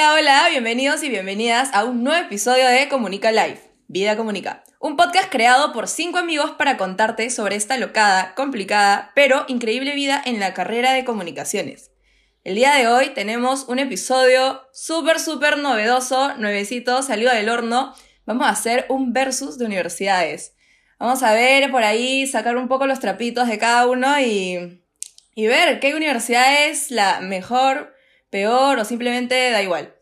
Hola, hola, bienvenidos y bienvenidas a un nuevo episodio de Comunica Live, Vida Comunica. Un podcast creado por cinco amigos para contarte sobre esta locada, complicada, pero increíble vida en la carrera de comunicaciones. El día de hoy tenemos un episodio súper, súper novedoso, nuevecito, salió del horno. Vamos a hacer un versus de universidades. Vamos a ver por ahí, sacar un poco los trapitos de cada uno y, y ver qué universidad es la mejor, peor o simplemente da igual.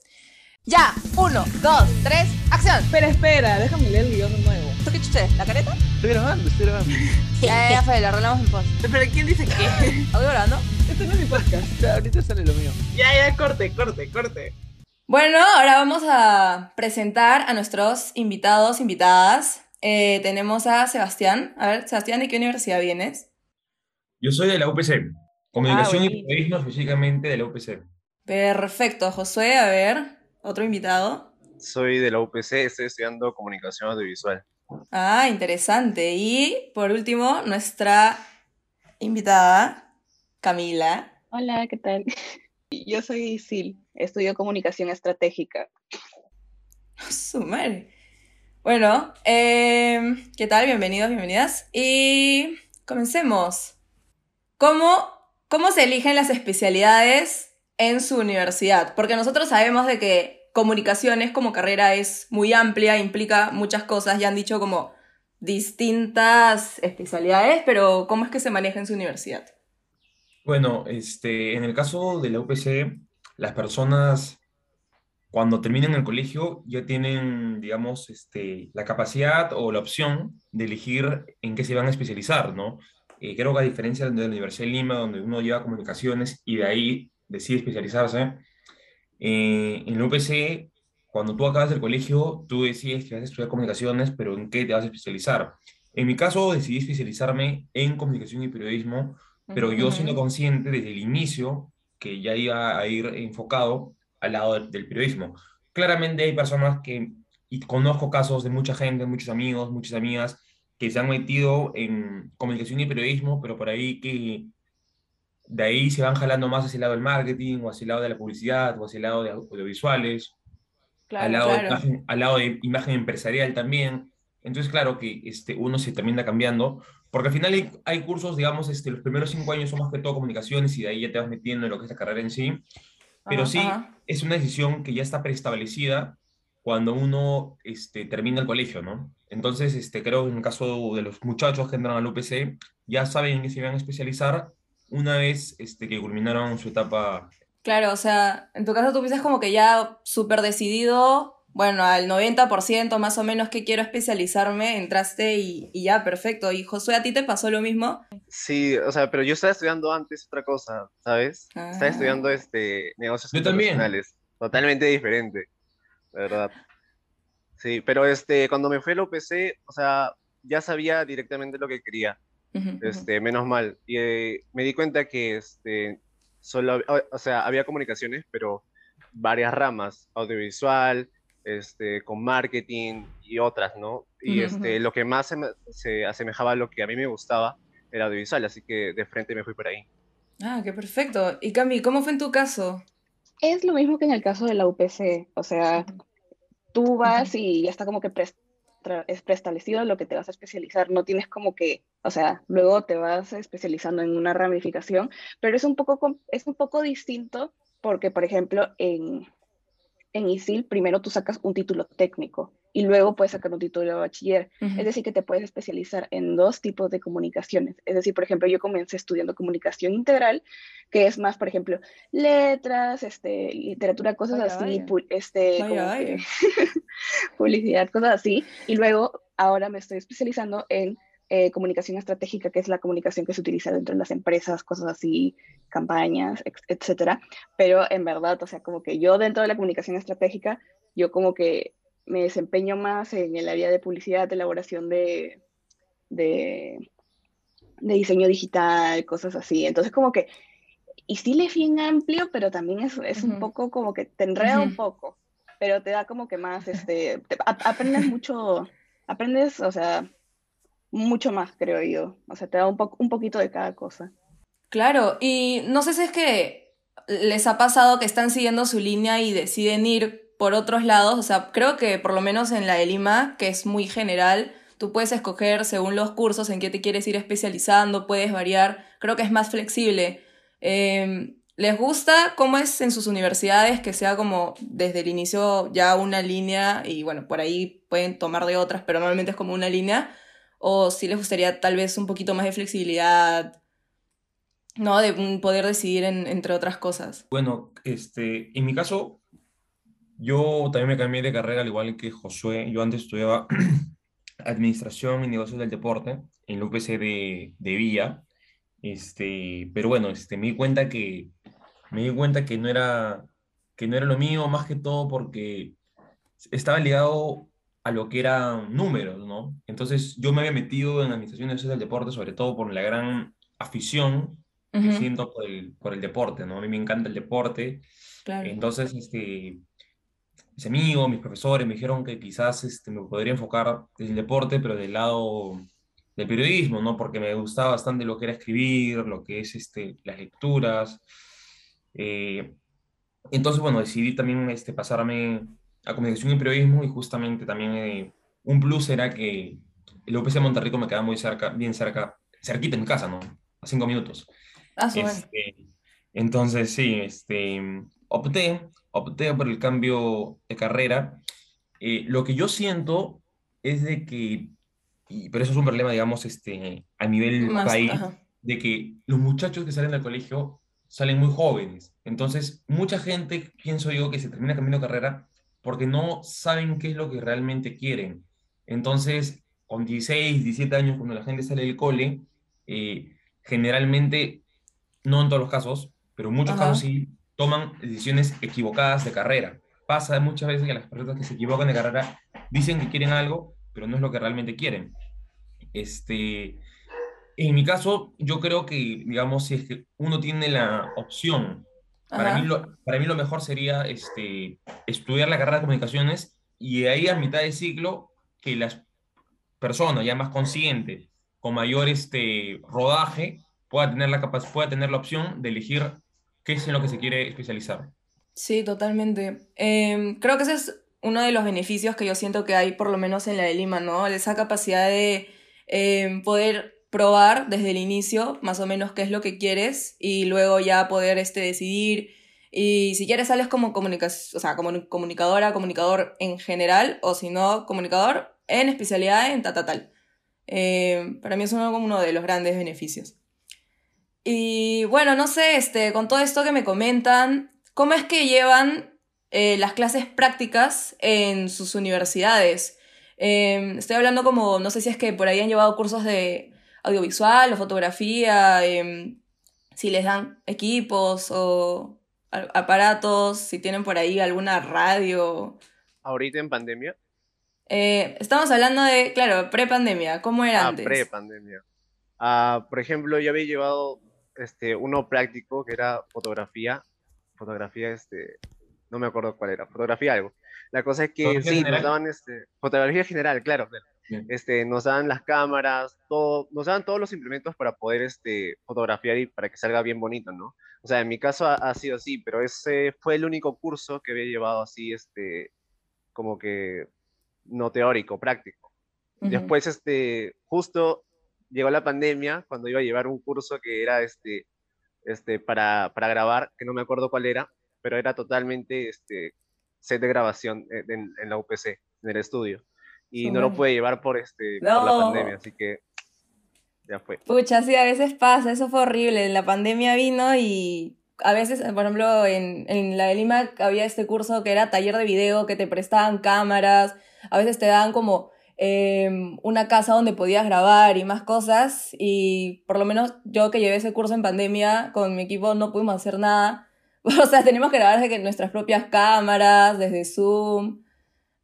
Ya, uno, dos, tres, acción. Espera, espera, déjame leer el guion de nuevo. ¿Esto qué chuche? ¿La careta? Estoy grabando, estoy grabando. Ya, ya, Fede, lo arreglamos en post. Pero ¿quién dice qué? ¿Audio grabando? Este no es mi podcast. Ya, ahorita sale lo mío. Ya, ya, corte, corte, corte. Bueno, ahora vamos a presentar a nuestros invitados, invitadas. Eh, tenemos a Sebastián. A ver, Sebastián, ¿de qué universidad vienes? Yo soy de la UPC, Comunicación y buenísimo. Periodismo específicamente de la UPC. Perfecto, Josué, a ver, otro invitado. Soy de la UPC, estoy estudiando comunicación audiovisual. Ah, interesante. Y por último, nuestra invitada, Camila. Hola, ¿qué tal? Yo soy Isil, estudio comunicación estratégica. Su madre. Bueno, eh, ¿qué tal? Bienvenidos, bienvenidas. Y comencemos. ¿Cómo, ¿Cómo se eligen las especialidades en su universidad? Porque nosotros sabemos de que comunicaciones como carrera es muy amplia, implica muchas cosas, ya han dicho como distintas especialidades, pero ¿cómo es que se maneja en su universidad? Bueno, este, en el caso de la UPC, las personas cuando terminan el colegio ya tienen, digamos, este, la capacidad o la opción de elegir en qué se van a especializar, ¿no? Eh, creo que a diferencia de la Universidad de Lima, donde uno lleva comunicaciones y de ahí decide especializarse, eh, en la UPC, cuando tú acabas el colegio, tú decides que vas a estudiar comunicaciones, pero ¿en qué te vas a especializar? En mi caso, decidí especializarme en comunicación y periodismo, pero yo siendo consciente desde el inicio que ya iba a ir enfocado al lado del, del periodismo. Claramente hay personas que, y conozco casos de mucha gente, muchos amigos, muchas amigas, que se han metido en comunicación y periodismo, pero por ahí que de ahí se van jalando más hacia el lado del marketing, o hacia el lado de la publicidad, o hacia el lado de audiovisuales, al, lado de imagen, al lado de imagen empresarial también. Entonces, claro que este, uno se termina cambiando, porque al final hay, hay cursos, digamos, este, los primeros cinco años son más que todo comunicaciones y de ahí ya te vas metiendo en lo que es la carrera en sí. Pero Ajá, sí, ajá. es una decisión que ya está preestablecida cuando uno este, termina el colegio, ¿no? Entonces, este, creo que en el caso de los muchachos que entran al UPC, ya saben en qué se van a especializar una vez este, que culminaron su etapa Claro, o sea, en tu caso tú piensas como que ya súper decidido, bueno, al 90% más o menos que quiero especializarme, entraste y, y ya, perfecto. Y Josué, ¿a ti te pasó lo mismo? Sí, o sea, pero yo estaba estudiando antes otra cosa, ¿sabes? Ah. Estaba estudiando este, negocios Yo también. internacionales, totalmente diferente, la verdad. Sí, pero este, cuando me fui a la UPC, o sea, ya sabía directamente lo que quería, Este, menos mal. Y eh, me di cuenta que, este, solo, o- o sea, había comunicaciones, pero varias ramas, audiovisual, este, con marketing y otras, ¿no? Y este, lo que más se, me- se asemejaba a lo que a mí me gustaba era audiovisual, así que de frente me fui por ahí. Ah, qué perfecto. Y Cami, ¿cómo fue en tu caso? Es lo mismo que en el caso de la UPC, o sea, tú vas y ya está como que es preestablecido lo que te vas a especializar, no tienes como que, o sea, luego te vas especializando en una ramificación, pero es un poco, es un poco distinto porque, por ejemplo, en, en ISIL primero tú sacas un título técnico y luego puedes sacar un título de bachiller. Es decir, que te puedes especializar en dos tipos de comunicaciones. Es decir, por ejemplo, yo comencé estudiando comunicación integral, que es más, por ejemplo, letras, este, literatura, cosas Vaya, así, vaya. este, Vaya, que publicidad, cosas así. Y luego, ahora me estoy especializando en eh, comunicación estratégica, que es la comunicación que se utiliza dentro de las empresas, cosas así, campañas, etcétera. Pero en verdad, o sea, como que yo dentro de la comunicación estratégica, yo como que me desempeño más en el área de publicidad, elaboración de, de, de diseño digital, cosas así. Entonces, como que, y sí es bien amplio, pero también es, es un poco como que te enreda un poco, pero te da como que más, este, te- a- aprendes mucho, aprendes, o sea, mucho más, creo yo. O sea, te da un, po- un poquito de cada cosa. Claro, y no sé si es que les ha pasado que están siguiendo su línea y deciden ir por otros lados. O sea, creo que por lo menos en la de Lima, que es muy general, tú puedes escoger según los cursos en qué te quieres ir especializando, puedes variar. Creo que es más flexible. Eh, ¿Les gusta cómo es en sus universidades que sea como desde el inicio ya una línea y bueno, por ahí pueden tomar de otras, pero normalmente es como una línea? ¿O si les gustaría tal vez un poquito más de flexibilidad, ¿no? De poder decidir entre otras cosas. Bueno, este, en mi caso, yo también me cambié de carrera al igual que Josué. Yo antes estudiaba Administración y Negocios del Deporte en la UPC de, de Villa. Este, pero bueno, este, me di cuenta que me di cuenta que no era, que no era lo mío, más que todo porque estaba ligado a lo que eran números, ¿no? Entonces yo me había metido en administración del deporte, sobre todo por la gran afición que siento por el, por el deporte, ¿no? A mí me encanta el deporte. Entonces, este, mis amigos, mis profesores me dijeron que quizás este, me podría enfocar en el deporte, pero del lado del periodismo, ¿no? Porque me gustaba bastante lo que era escribir, lo que es este, las lecturas. Eh, entonces, bueno, decidí también este, pasarme a comunicación y periodismo y justamente también eh, un plus era que el UPC de Monterrico me quedaba muy cerca, bien cerca, cerquita en mi casa, ¿no? A cinco minutos. Ah, este, entonces, sí, este, opté, opté por el cambio de carrera. Eh, lo que yo siento es de que, pero eso es un problema, digamos, este, a nivel país, de que los muchachos que salen del colegio salen muy jóvenes. Entonces, mucha gente, pienso yo, que se termina cambiando carrera porque no saben qué es lo que realmente quieren. Entonces, con 16, 17 años, cuando la gente sale del cole, eh, generalmente, no en todos los casos, pero en muchos casos sí, toman decisiones equivocadas de carrera. Pasa muchas veces que las personas que se equivocan de carrera dicen que quieren algo, pero no es lo que realmente quieren. Este, en mi caso, yo creo que, digamos, si es que uno tiene la opción, para mí, lo, para mí lo mejor sería este, estudiar la carrera de comunicaciones y de ahí a mitad de ciclo que las personas ya más conscientes, con mayor este, rodaje, pueda tener, la pueda tener la opción de elegir qué es en lo que se quiere especializar. Sí, totalmente. Em, creo que ese es uno de los beneficios que yo siento que hay, por lo menos en la de Lima, ¿no? Esa capacidad de em, poder probar desde el inicio más o menos qué es lo que quieres y luego ya poder este, decidir. Y si quieres sales como, o sea, como comunicadora, comunicador en general, o si no, comunicador en especialidad en tal, eh, para mí es uno de los grandes beneficios. Y bueno, no sé, este, con todo esto que me comentan, ¿cómo es que llevan eh, las clases prácticas en sus universidades? Eh, estoy hablando como, no sé si es que por ahí han llevado cursos de audiovisual o fotografía, em, si les dan equipos o aparatos, si tienen por ahí alguna radio. ¿Ahorita en pandemia? Eh, estamos hablando de, claro, pre-pandemia, ¿cómo era ah, antes? pre-pandemia. Ah, por ejemplo, yo había llevado este, uno práctico que era fotografía, fotografía, este, no me acuerdo cuál era, fotografía algo. La cosa es que sí, nos daban este, fotografía general, claro, este, nos dan las cámaras, todo, nos dan todos los implementos para poder este, fotografiar y para que salga bien bonito, ¿no? O sea, en mi caso ha, sido así, pero ese fue el único curso que había llevado así, este, como que no teórico, práctico. Después, este, justo llegó la pandemia cuando iba a llevar un curso que era este, este, para, para grabar, que no me acuerdo cuál era, pero era totalmente este, set de grabación en, en la UPC, en el estudio y no lo puede llevar por, este, por la pandemia, así que ya fue. Pucha, sí, a veces pasa, eso fue horrible. La pandemia vino y a veces, por ejemplo, en, en la de Lima había este curso que era taller de video, que te prestaban cámaras, a veces te daban como em, una casa donde podías grabar y más cosas, y por lo menos yo que llevé ese curso en pandemia con mi equipo no pudimos hacer nada. O sea, teníamos que grabar desde nuestras propias cámaras, desde Zoom.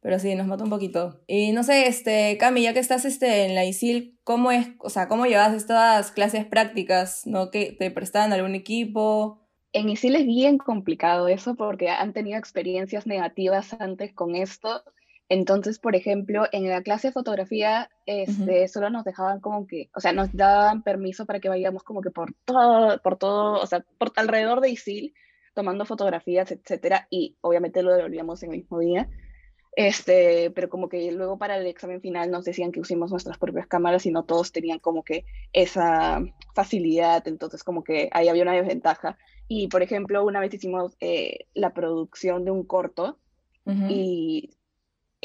Pero sí, nos mata un poquito. Y no sé, este, Cami, ya que estás este, en la ISIL, ¿cómo es, o sea, cómo llevas estas clases prácticas, no? ¿Que te prestan algún equipo? En ISIL es bien complicado eso porque han tenido experiencias negativas antes con esto. Entonces, por ejemplo, en la clase de fotografía, este, solo nos dejaban como que, o sea, nos daban permiso para que vayamos como que por todo, por todo, o sea, por alrededor de ISIL, tomando fotografías, etcétera, y obviamente lo devolvíamos en el mismo día. Este, pero como que luego para el examen final nos decían que usemos nuestras propias cámaras y no todos tenían como que esa facilidad, entonces como que ahí había una desventaja. Y por ejemplo, una vez hicimos eh, la producción de un corto Ujú. y,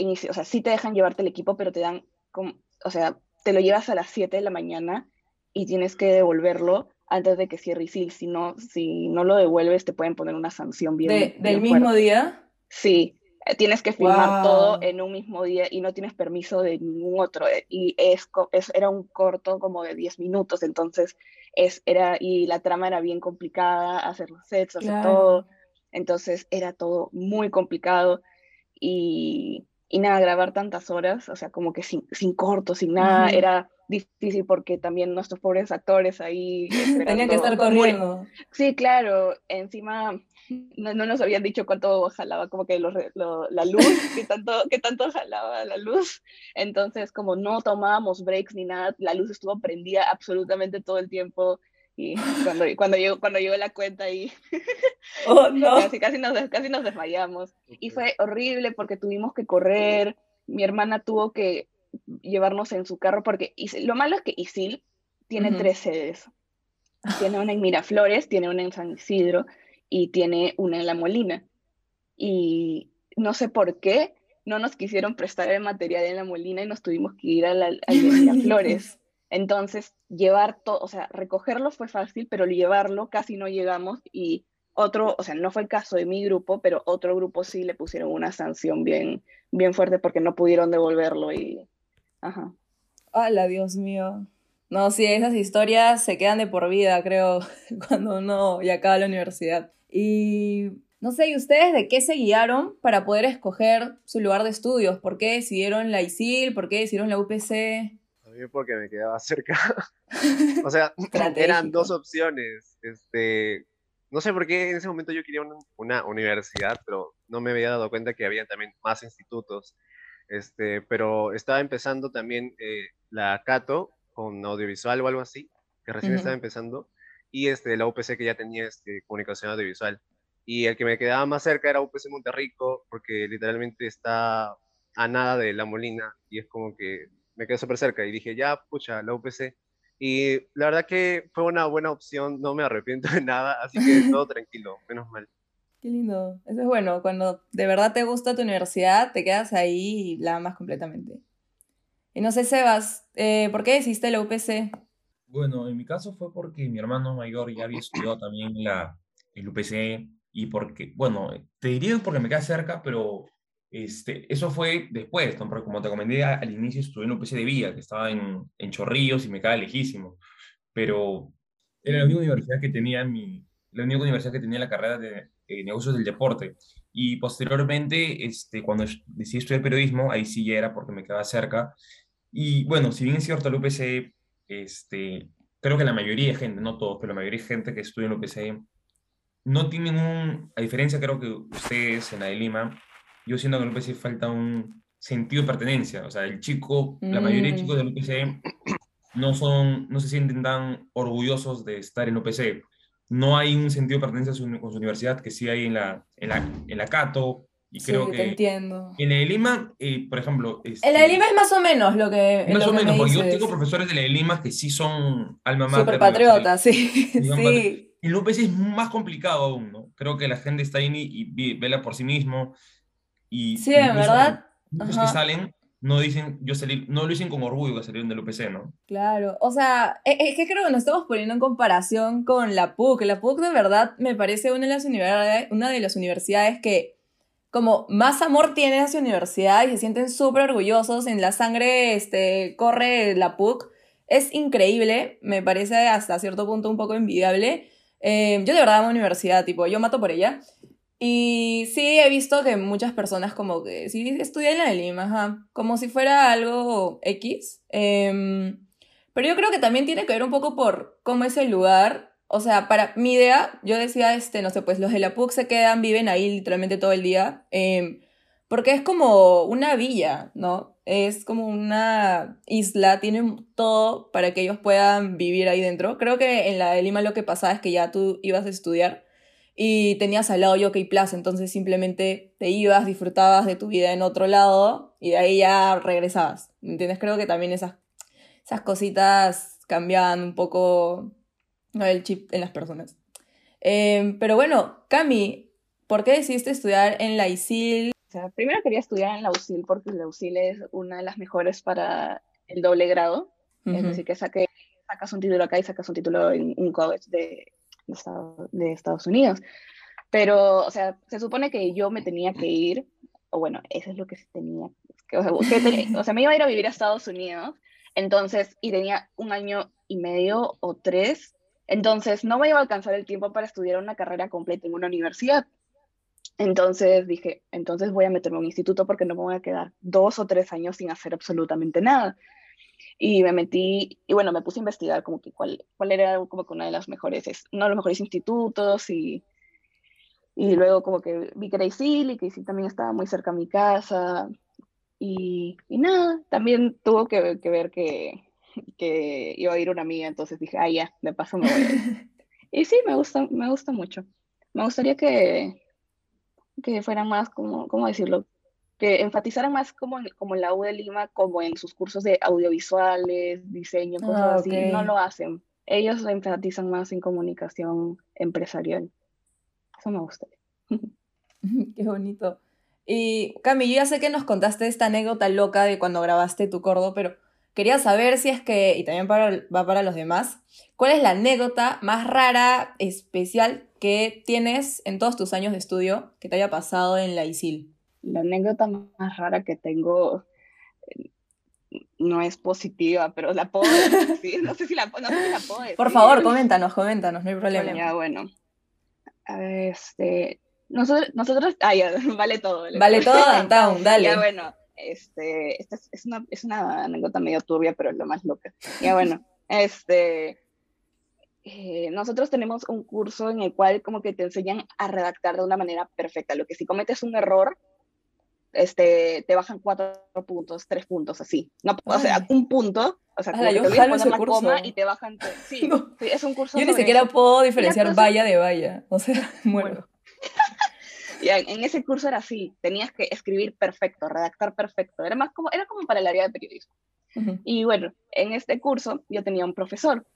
inicio- o sea, sí te dejan llevarte el equipo, pero te dan, como, o sea, te lo llevas a las 7 de la mañana y tienes que devolverlo antes de que cierre ISIL. Si no, si no lo devuelves, te pueden poner una sanción bien, De- del bien mismo fuerte. día. Sí, eh, tienes que filmar todo Guau. en un mismo día y no tienes permiso de ningún otro. eh, Y es, es- era un corto como de 10 minutos, entonces es, era, y la trama era bien complicada, hacer los sets, hacer Claro. todo. Entonces era todo muy complicado y, y nada, grabar tantas horas, o sea, como que sin, sin corto, sin nada, era difícil porque también nuestros pobres actores ahí Tenían que estar corriendo. Sí, claro, encima no, no nos habían dicho cuánto jalaba como que re- lo- la luz, que tanto, que tanto jalaba la luz. Entonces, como no tomábamos breaks ni nada, la luz estuvo prendida absolutamente todo el tiempo. Y cuando, cuando, llegó, cuando llegó la cuenta ahí, Oh, no. casi, casi, nos, casi nos desmayamos. Y fue horrible porque tuvimos que correr. Mi hermana tuvo que llevarnos en su carro porque Is- lo malo es que Isil tiene tres sedes. Tiene una en Miraflores, tiene una en San Isidro y tiene una en La Molina. Y no sé por qué no nos quisieron prestar el material en La Molina y nos tuvimos que ir a la, de Miraflores. Entonces, llevar todo, o sea, recogerlo fue fácil, pero llevarlo casi no llegamos y otro, o sea, no fue el caso de mi grupo, pero otro grupo sí le pusieron una sanción bien, bien fuerte porque no pudieron devolverlo y, ajá. Hola, Dios mío. No, sí, esas historias se quedan de por vida, creo, cuando uno ya acaba la universidad. Y no sé, ¿y ustedes de qué se guiaron para poder escoger su lugar de estudios? ¿Por qué decidieron la ISIL? ¿Por qué decidieron la UPC? Mí porque me quedaba cerca. O sea, eran dos opciones. Este, no sé por qué en ese momento yo quería una, una universidad, pero no me había dado cuenta que había también más institutos. Este, pero estaba empezando también eh, la Cato con audiovisual o algo así, que recién Ujú. estaba empezando, y este, la UPC que ya tenía este, comunicación audiovisual. Y el que me quedaba más cerca era UPC Monterrico, porque literalmente está a nada de La Molina, y es como que me quedé súper cerca, y dije, ya, pucha, la UPC. Y la verdad que fue una buena opción, no me arrepiento de nada, así que todo tranquilo, menos mal. Qué lindo. Eso es bueno, cuando de verdad te gusta tu universidad, te quedas ahí y la amas completamente. Y no sé, Sebas, eh, ¿por qué decidiste la UPC? Bueno, en mi caso fue porque mi hermano mayor ya había estudiado también la, el UPC y porque, bueno, te diría porque me queda cerca, pero este, eso fue después, ¿no? Porque como te comenté al inicio estudié en UPC de Villa, que estaba en, en Chorrillos y me queda lejísimo, pero era la única universidad que tenía mi, la única universidad que tenía la carrera de eh, negocios del deporte. Y posteriormente, este, cuando decidí estudiar periodismo, ahí sí ya era porque me quedaba cerca. Y bueno, si bien es cierto, el UPC, este, creo que la mayoría de gente, no todos, pero la mayoría de gente que estudia en el UPC no tienen un, a diferencia creo que ustedes en la de Lima, yo siento que en el UPC falta un sentido de pertenencia. O sea, el chico, la mayoría de Mm. chicos del UPC no son, no se sienten tan orgullosos de estar en UPC. No hay un sentido de pertenencia su- con su universidad que sí hay en la, en la, en la Cato. Y Sí, creo te que entiendo. en la de Lima, eh, por ejemplo... En la de este, Lima es más o menos lo que, más lo o que menos, me porque yo dices. tengo profesores de la de Lima que sí son alma mater. Súper de la universidad. patriota, sí, sí. Y López es más complicado aún, ¿no? Creo que la gente está ahí y, y vela por sí mismo. Y Sí, en verdad, ajá. que salen no dicen, yo salí, no lo dicen con orgullo que salieron del UPC, ¿no? Claro, o sea, es que creo que nos estamos poniendo en comparación con la PUC. La PUC de verdad me parece una de las universidades, una de las universidades que como más amor tiene a su universidad y se sienten súper orgullosos, en la sangre este, corre la PUC. Es increíble, me parece hasta cierto punto un poco envidiable. Eh, yo de verdad amo universidad, tipo, yo mato por ella. Y sí, he visto que muchas personas como que sí estudian en la de Lima, ajá, como si fuera algo X. Em, pero yo creo que también tiene que ver un poco por cómo es el lugar. O sea, para mi idea, yo decía, este, no sé, pues los de la PUC se quedan, viven ahí literalmente todo el día. em, porque es como una villa, ¿no? Es como una isla, tienen todo para que ellos puedan vivir ahí dentro. Creo que en la de Lima lo que pasaba es que ya tú ibas a estudiar y tenías al lado Yokai Plaza, entonces simplemente te ibas, disfrutabas de tu vida en otro lado y de ahí ya regresabas. ¿Me entiendes? Creo que también esas, esas cositas cambiaban un poco ¿no? el chip en las personas. Eh, pero bueno, Cami, ¿por qué decidiste estudiar en la ISIL? O sea, primero quería estudiar en la UCIL porque la UCIL es una de las mejores para el doble grado. Es Ujú. decir, que saque, sacas un título acá y sacas un título en un college de, de, Estado- de Estados Unidos. Pero, o sea, se supone que yo me tenía que ir, o bueno, eso es lo que tenía. o, sea, que tenía- o sea, me iba a ir a vivir a Estados Unidos, entonces, y tenía un año y medio o tres, entonces no me iba a alcanzar el tiempo para estudiar una carrera completa en una universidad. Entonces dije, entonces voy a meterme a un instituto porque no me voy a quedar dos o tres años sin hacer absolutamente nada. Y me metí, y bueno, me puse a investigar como que cuál, cuál era como que una de las mejores, es- uno de los mejores institutos y, y luego como que vi que era ISIL y que ISIL también estaba muy cerca a mi casa y, y nada, también tuvo que, que ver que, que iba a ir una amiga, entonces dije, ah, ya, de paso me voy a ir. Y sí, me gusta, me gusta mucho. Me gustaría que, que fueran más, como, ¿cómo decirlo? Que enfatizaran más como en, como en la U de Lima, como en sus cursos de audiovisuales, diseño, cosas Ah, así. No lo hacen. Ellos enfatizan más en comunicación empresarial. Eso me gusta. Qué bonito. Y Cami, yo ya sé que nos contaste esta anécdota loca de cuando grabaste tu cordo, pero quería saber si es que, y también para, va para los demás, ¿cuál es la anécdota más rara, especial que tienes en todos tus años de estudio que te haya pasado en la ISIL? La anécdota más rara que tengo no es positiva, pero la puedo decir. No sé si la, no sé si la puedo decir. Por favor, coméntanos, coméntanos, no hay problema. Ya, bueno. Este, nosotros, nosotros, ah, ya, vale todo. Vale todo, downtown, dale. Ya, bueno, este, esta es, es una, es una anécdota medio turbia, pero es lo más loca. Ya, bueno, este, eh, nosotros tenemos un curso en el cual como que te enseñan a redactar de una manera perfecta. Lo que si cometes un error, este, te bajan cuatro puntos, tres puntos, así. No, o sea, Ay. un punto, o sea, como Ala, que yo te olvidas poner la curso. coma y te bajan, sí, No. sí, es un curso Yo ni siquiera eso. puedo diferenciar cosa- valla de valla, o sea, muero. Ya, en ese curso era así, tenías que escribir perfecto, redactar perfecto, era más como, era como para el área de periodismo. Ujú. Y bueno, en este curso yo tenía un profesor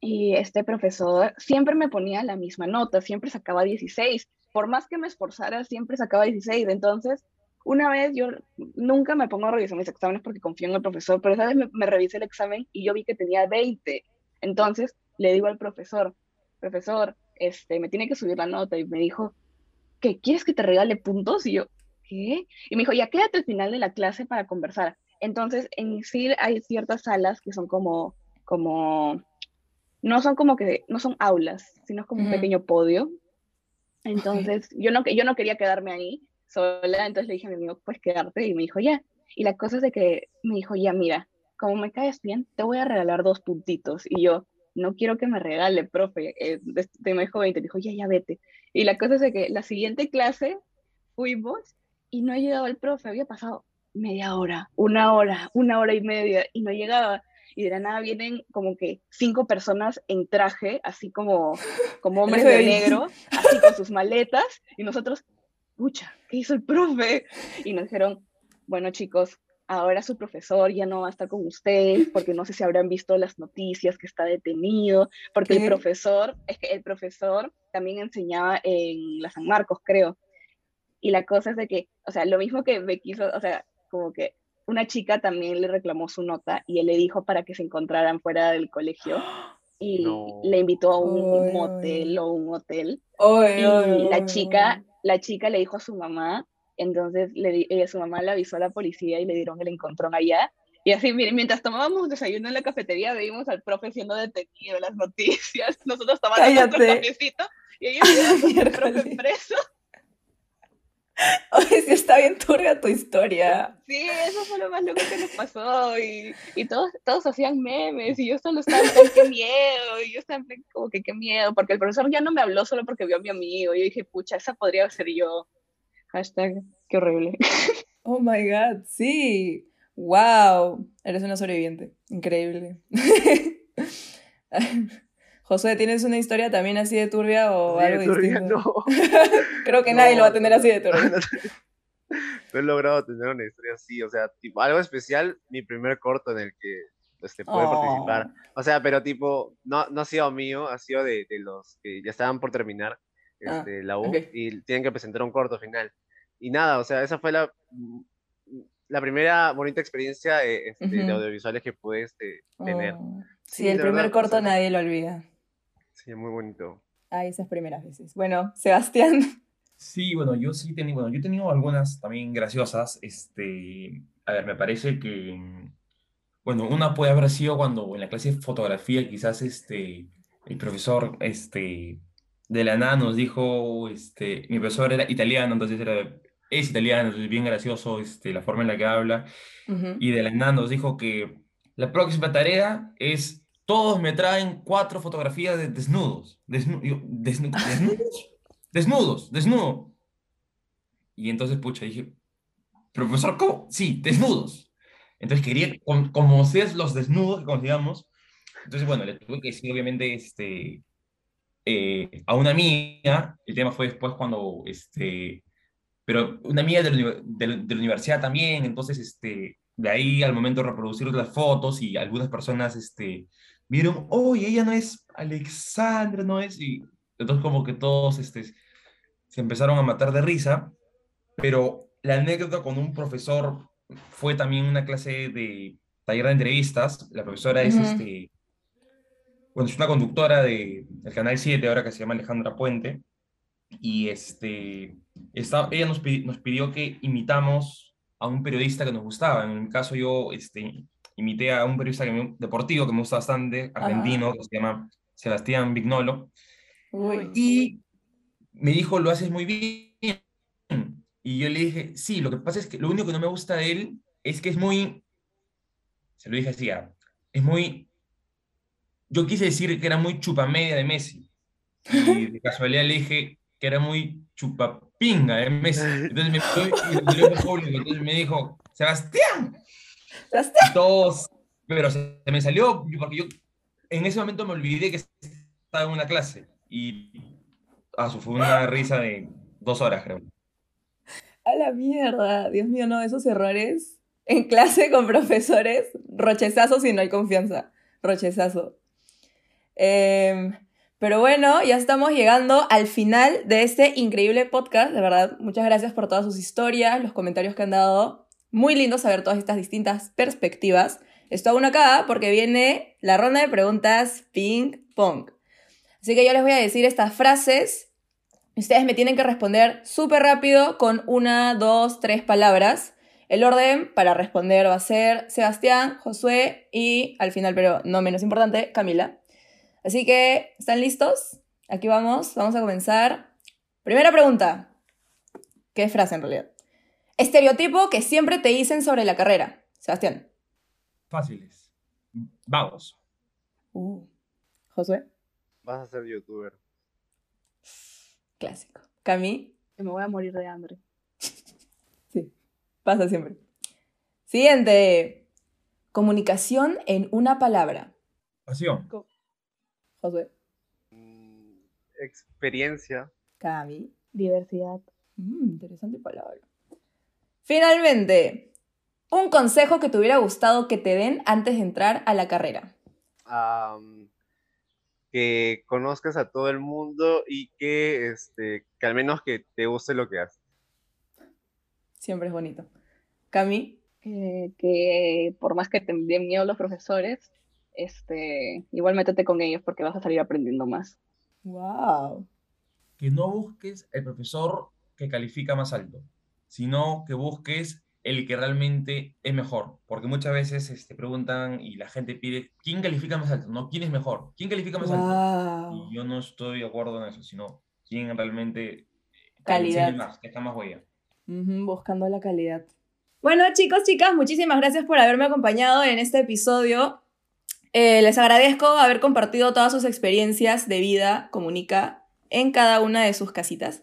y este profesor siempre me ponía la misma nota, siempre sacaba 16, por más que me esforzara, siempre sacaba 16, entonces una vez yo nunca me pongo a revisar mis exámenes porque confío en el profesor, pero esa vez me, me revisé el examen y yo vi que tenía 20, entonces le digo al profesor, profesor, este, me tiene que subir la nota y me dijo, ¿qué? ¿Quieres que te regale puntos? Y yo, ¿qué? Y me dijo, ya quédate al final de la clase para conversar. Entonces, en ISIL hay ciertas salas que son como, como, no son como que, no son aulas, sino como un Ujú. pequeño podio. Entonces, yo no, yo no quería quedarme ahí sola, entonces le dije a mi amigo, pues quedarte, y me dijo, ya. Y la cosa es de que me dijo, ya, mira, como me caes bien, te voy a regalar dos puntitos. Y yo, no quiero que me regale, profe, eh, de- te me dijo 20, dijo, ya, ya, vete. Y la cosa es de que la siguiente clase fuimos y no ha llegado el profe, había pasado media hora, una hora, una hora y media y no llegaba. Y de la nada vienen como que cinco personas en traje, así como, como hombres de negro, así con sus maletas, y nosotros, pucha, ¿qué hizo el profe? Y nos dijeron, bueno chicos, ahora su profesor ya no va a estar con ustedes, porque no sé si habrán visto las noticias que está detenido, porque ¿Qué? el profesor, es que el profesor también enseñaba en la San Marcos, creo. Y la cosa es de que, o sea, lo mismo que me quiso, o sea, como que una chica también le reclamó su nota y él le dijo para que se encontraran fuera del colegio y No. le invitó a un Ay, motel ay. o un hotel Ay, y ay, la ay, chica. La chica le dijo a su mamá, entonces le, eh, su mamá le avisó a la policía y le dieron el encontrón allá. Y así, miren, mientras tomábamos desayuno en la cafetería, veíamos al profe siendo detenido en las noticias. Nosotros tomando nuestro cafecito y ellos al profe preso. Oye, sí está bien turbia tu historia. Sí, eso fue lo más loco que nos pasó. Y, y todos, todos hacían memes. Y yo solo estaba en plan, qué miedo. Y yo estaba en plan, como que qué miedo. Porque el profesor ya no me habló solo porque vio a mi amigo. Y yo dije, pucha, esa podría ser yo. Hashtag, qué horrible. Oh my god, sí. Wow, eres una sobreviviente. Increíble. Josué, ¿tienes una historia también así de turbia o algo todavía distinto? no. Creo que No, nadie lo va a tener así de turbio. No he logrado tener una historia así, o sea, tipo, algo especial, mi primer corto en el que este, pude Oh. participar. O sea, pero tipo, no, no ha sido mío, ha sido de, de los que ya estaban por terminar Ah, este, la U y tienen que presentar un corto final. Y nada, o sea, esa fue la, la primera bonita experiencia eh, este, de audiovisuales que pude este, tener. Oh. Sí, Sí, el de primer verdad, o corto sea- nadie lo olvida. Sí, muy bonito. Ay, esas primeras veces. Bueno, Sebastián. Sí, bueno, yo sí tenía, bueno, yo he tenido algunas también graciosas. Este, a ver, me parece que, bueno, una puede haber sido cuando en la clase de fotografía quizás este, el profesor este, de la nada nos dijo, este, mi profesor era italiano, entonces era, es italiano, entonces bien gracioso este, la forma en la que habla. Ujú. Y de la nada nos dijo que la próxima tarea es, todos me traen cuatro fotografías de desnudos. Desnu- yo, "¿Desnu- ¿Desnudos? Desnudos, desnudo. Y entonces, pucha, dije, profesor, ¿cómo? Sí, desnudos. Entonces quería con- conocer los desnudos que consigamos. Entonces, bueno, le tuve que decir, obviamente, este, eh, a una amiga, el tema fue después cuando, este, pero una amiga de la, uni- de la- de la universidad también, entonces, este, de ahí al momento de reproducir las fotos y algunas personas, este, vieron, oye, ella no es Alexandra, no es, y entonces como que todos, este, se empezaron a matar de risa, pero la anécdota con un profesor fue también una clase de taller de entrevistas, la profesora es, Ujú. este, bueno, es una conductora de, del Canal 7 ahora que se llama Alejandra Puente, y este, esta- ella nos, nos pidió que imitamos a un periodista que nos gustaba. En mi caso yo este, imité a un periodista que me- deportivo que me gusta bastante, argentino, que se llama Sebastián Vignolo, Uy. y me dijo, lo haces muy bien. Y yo le dije, sí, lo que pasa es que lo único que no me gusta de él es que es muy, se lo dije así, ah, es muy, yo quise decir que era muy chupamedia de Messi. Y de casualidad le dije que era muy chupapinga de Messi. Entonces me, entonces me dijo, Sebastián. Todos, pero se, se me salió porque yo en ese momento me olvidé que estaba en una clase. Y ah, fue una risa de dos horas, creo. A la mierda. Dios mío, no, esos errores. En clase con profesores, rochezazo si no hay confianza. Rochezazo. Em, pero bueno, ya estamos llegando al final de este increíble podcast. De verdad, muchas gracias por todas sus historias, los comentarios que han dado. Muy lindo saber todas estas distintas perspectivas. Esto aún acaba porque viene la ronda de preguntas ping pong. Así que yo les voy a decir estas frases. Ustedes me tienen que responder súper rápido con una, dos, tres palabras. El orden para responder va a ser Sebastián, Josué y al final, pero no menos importante, Camila. Así que, ¿están listos? Aquí vamos, vamos a comenzar. Primera pregunta. ¿Qué frase en realidad? Estereotipo que siempre te dicen sobre la carrera. Sebastián. Fáciles. Vagos. Uh. Josué. Vas a ser youtuber. Clásico. Cami. Que me voy a morir de hambre. Sí, pasa siempre. Siguiente. Comunicación en una palabra. Pasión. Josué. Mm, experiencia. Cami. Diversidad. Mm, interesante palabra. Finalmente, un consejo que te hubiera gustado que te den antes de entrar a la carrera. que conozcas a todo el mundo y que, este, que al menos que te guste lo que haces. Siempre es bonito. Cami. Eh, que por más que te den miedo los profesores, este, igual métete con ellos porque vas a salir aprendiendo más. Wow. Que no busques el profesor que califica más alto, sino que busques el que realmente es mejor. Porque muchas veces este, preguntan y la gente pide, ¿quién califica más alto? No, ¿quién es mejor? ¿Quién califica más alto? Wow. Y yo no estoy de acuerdo en eso, sino quién realmente eh, te Calidad. más, deja más huella. Ujú, buscando la calidad. Bueno, chicos, chicas, muchísimas gracias por haberme acompañado en este episodio. Eh, les agradezco haber compartido todas sus experiencias de vida comunica en cada una de sus casitas.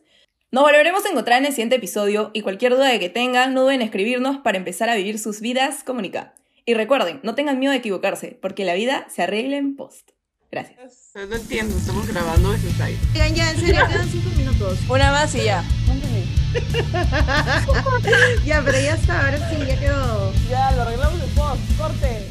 Nos volveremos a encontrar en el siguiente episodio y cualquier duda que tengan, no duden en escribirnos para empezar a vivir sus vidas comunica. Y recuerden, no tengan miedo de equivocarse, porque la vida se arregla en post. Gracias. Pues no entiendo, estamos grabando desde Skype. Oigan, ya, en serio, quedan cinco minutos. Una más y ya. ya, pero ya está, ahora sí, ya quedó. Ya, lo arreglamos en post, corte.